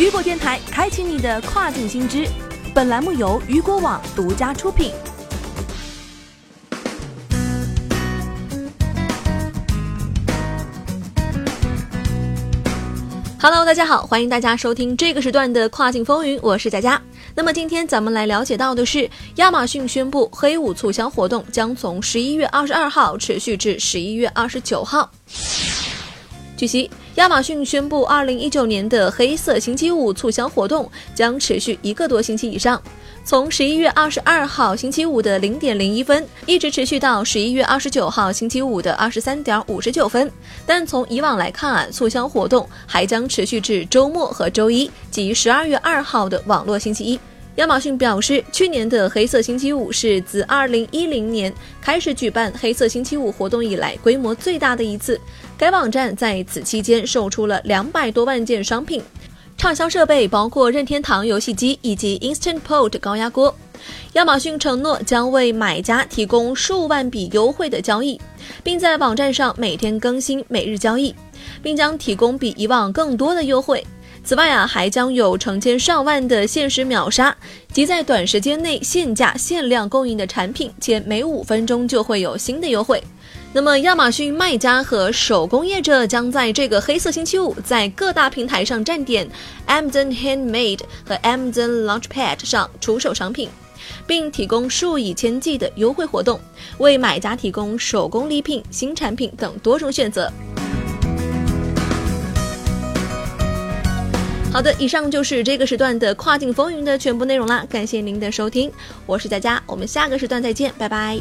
雨果电台开启你的跨境新知，本栏目由雨果网独家出品。Hello，大家好，欢迎大家收听这个时段的跨境风云，我是佳佳。那么今天咱们来了解到的是，亚马逊宣布黑五促销活动将从十一月二十二号持续至十一月二十九号。据悉，亚马逊宣布，二零一九年的黑色星期五促销活动将持续一个多星期以上，从十一月二十二号星期五的零点零一分，一直持续到十一月二十九号星期五的二十三点五十九分。但从以往来看啊，促销活动还将持续至周末和周一，即十二月二号的网络星期一。亚马逊表示，去年的黑色星期五是自2010年开始举办黑色星期五活动以来规模最大的一次。该网站在此期间售出了两百多万件商品，畅销设备包括任天堂游戏机以及 Instant Pot 高压锅。亚马逊承诺将为买家提供数万笔优惠的交易，并在网站上每天更新每日交易，并将提供比以往更多的优惠。此外啊，还将有成千上万的限时秒杀，即在短时间内限价限量供应的产品，且每五分钟就会有新的优惠。那么，亚马逊卖家和手工业者将在这个黑色星期五，在各大平台上站点 Amazon Handmade 和 Amazon Launchpad 上出售商品，并提供数以千计的优惠活动，为买家提供手工礼品、新产品等多种选择。好的，以上就是这个时段的跨境风云的全部内容啦，感谢您的收听，我是佳佳，我们下个时段再见，拜拜。